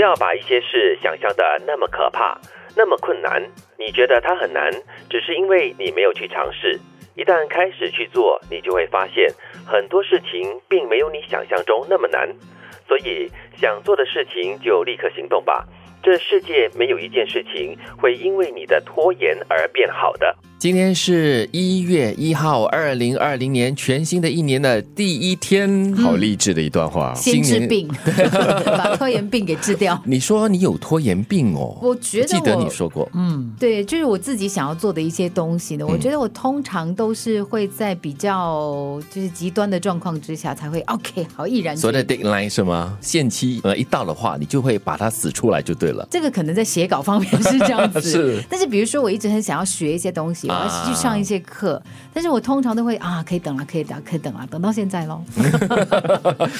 不要把一些事想象的那么可怕，那么困难。你觉得它很难，只是因为你没有去尝试。一旦开始去做，你就会发现很多事情并没有你想象中那么难。所以，想做的事情就立刻行动吧。这世界没有一件事情会因为你的拖延而变好的。今天是一月一号，二零二零年全新的一年的第一天，好励志的一段话。先治病，把拖延病给治掉。你说你有拖延病哦？我觉得记得你说过，嗯，对，就是我自己想要做的一些东西呢。我觉得我通常都是会在比较就是极端的状况之下才会 OK，好毅然。所谓的 deadline 是吗？限期呃一到的话，你就会把它死出来就对了。这个可能在写稿方面是这样子，是。但是比如说我一直很想要学一些东西。我要去上一些课，但是我通常都会啊，可以等了，可以等，可以等了，等到现在喽。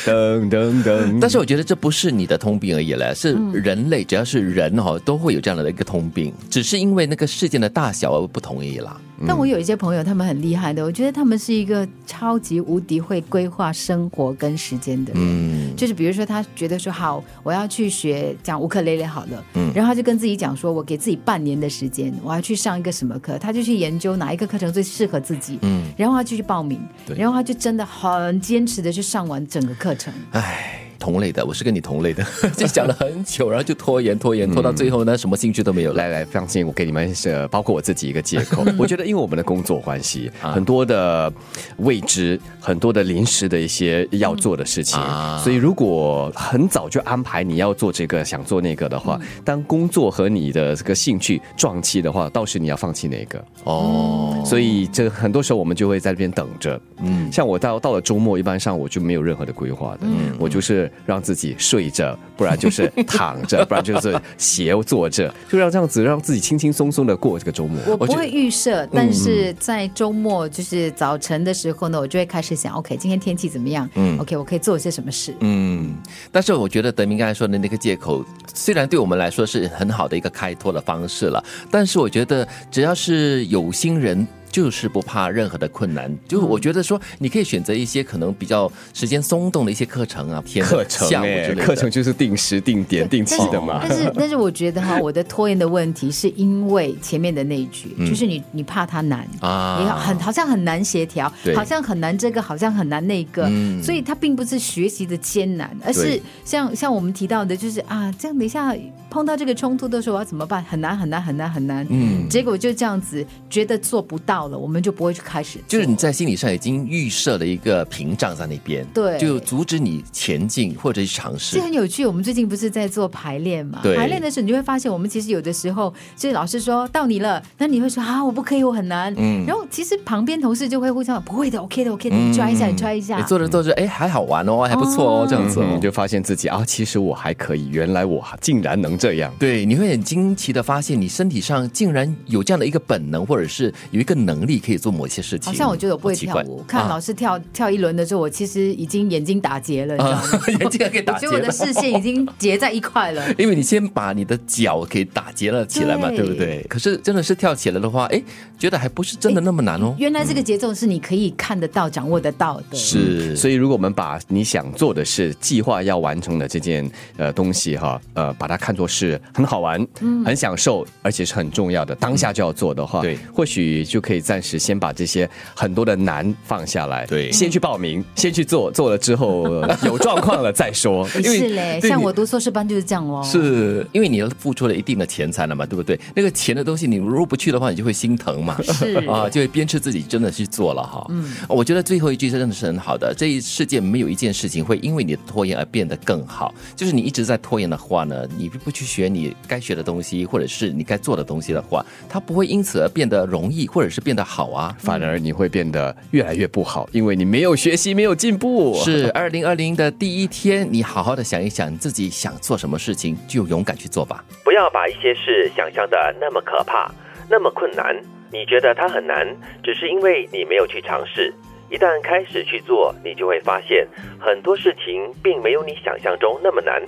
等等等，但是我觉得这不是你的通病而已了，是人类只要是人哈，都会有这样的一个通病，只是因为那个事件的大小而不同而已啦。但我有一些朋友，他们很厉害的，我觉得他们是一个超级无敌会规划生活跟时间的人。嗯，就是比如说他觉得说好，我要去学讲乌克丽丽好了，嗯，然后他就跟自己讲说，我给自己半年的时间，我要去上一个什么课。他就去研究哪一个课程最适合自己，嗯，然后他就去报名，然后他就真的很坚持的去上完整个课程。唉。同类的，我是跟你同类的，就讲了很久，然后就拖延拖延拖到最后呢，什么兴趣都没有。来来，放心，我给你们是包括我自己一个借口。我觉得，因为我们的工作关系，很多的未知，很多的临时的一些要做的事情，所以如果很早就安排你要做这个，想做那个的话，当工作和你的这个兴趣撞期的话，到时你要放弃哪个？哦，所以这很多时候我们就会在这边等着。嗯，像我到到了周末，一般上我就没有任何的规划的，嗯我就是。让自己睡着，不然就是 躺着，不然就是斜坐着，就让这样子让自己轻轻松松的过这个周末。我不会预设，但是在周末就是早晨的时候呢，我就会开始想，OK，今天天气怎么样？嗯，OK，我可以做一些什么事？嗯，但是我觉得德明刚才说的那个借口，虽然对我们来说是很好的一个开拓的方式了，但是我觉得只要是有心人。就是不怕任何的困难，就是我觉得说，你可以选择一些可能比较时间松动的一些课程啊，课程哎，课程就是定时定点定期的嘛。但是但是我觉得哈，我的拖延的问题是因为前面的那一句，就是你你怕它难啊，你很好像很难协调，好像很难这个，好像很难那个，所以它并不是学习的艰难，而是像像我们提到的，就是啊，这样等一下碰到这个冲突的时候，我要怎么办？很难很难很难很难，嗯，结果就这样子觉得做不到。了，我们就不会去开始。就是你在心理上已经预设了一个屏障在那边，对，就阻止你前进或者去尝试。这很有趣。我们最近不是在做排练嘛？排练的时候，你就会发现，我们其实有的时候，就是老师说到你了，那你会说啊，我不可以，我很难。嗯。然后其实旁边同事就会互相不会的，OK 的，OK 的，你 try 一下，你 try 一下。你做着做着，哎，还好玩哦，还不错哦，这样子，你就发现自己啊，其实我还可以，原来我竟然能这样。对，你会很惊奇的发现，你身体上竟然有这样的一个本能，或者是有一个能力可以。做某些事情，好像我觉得我不会跳舞。看老师跳跳一轮的时候，我其实已经眼睛打结了，你知道吗？眼睛可以打结，我觉得我的视线已经结在一块了。因为你先把你的脚给打结了起来嘛，对不对？可是真的是跳起来的话，哎，觉得还不是真的那么难哦。原来这个节奏是你可以看得到、掌握得到的。是，所以如果我们把你想做的事、计划要完成的这件呃东西哈，呃，把它看作是很好玩、很享受，而且是很重要的，当下就要做的话，对，或许就可以暂时先把这些。很多的难放下来，对，先去报名，先去做，做了之后 有状况了再说。是嘞，像我读硕士班就是这样哦。是因为你要付出了一定的钱财了嘛，对不对？那个钱的东西，你如果不去的话，你就会心疼嘛。是 啊，就会鞭笞自己真的去做了哈。嗯，我觉得最后一句真的是很好的。这一世界没有一件事情会因为你的拖延而变得更好。就是你一直在拖延的话呢，你不去学你该学的东西，或者是你该做的东西的话，它不会因此而变得容易，或者是变得好啊，反而你。你会变得越来越不好，因为你没有学习，没有进步。是 二零二零的第一天，你好好的想一想自己想做什么事情，就勇敢去做吧。不要把一些事想象的那么可怕，那么困难。你觉得它很难，只是因为你没有去尝试。一旦开始去做，你就会发现很多事情并没有你想象中那么难。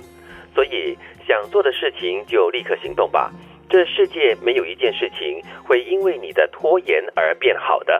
所以，想做的事情就立刻行动吧。这世界没有一件事情会因为你的拖延而变好的。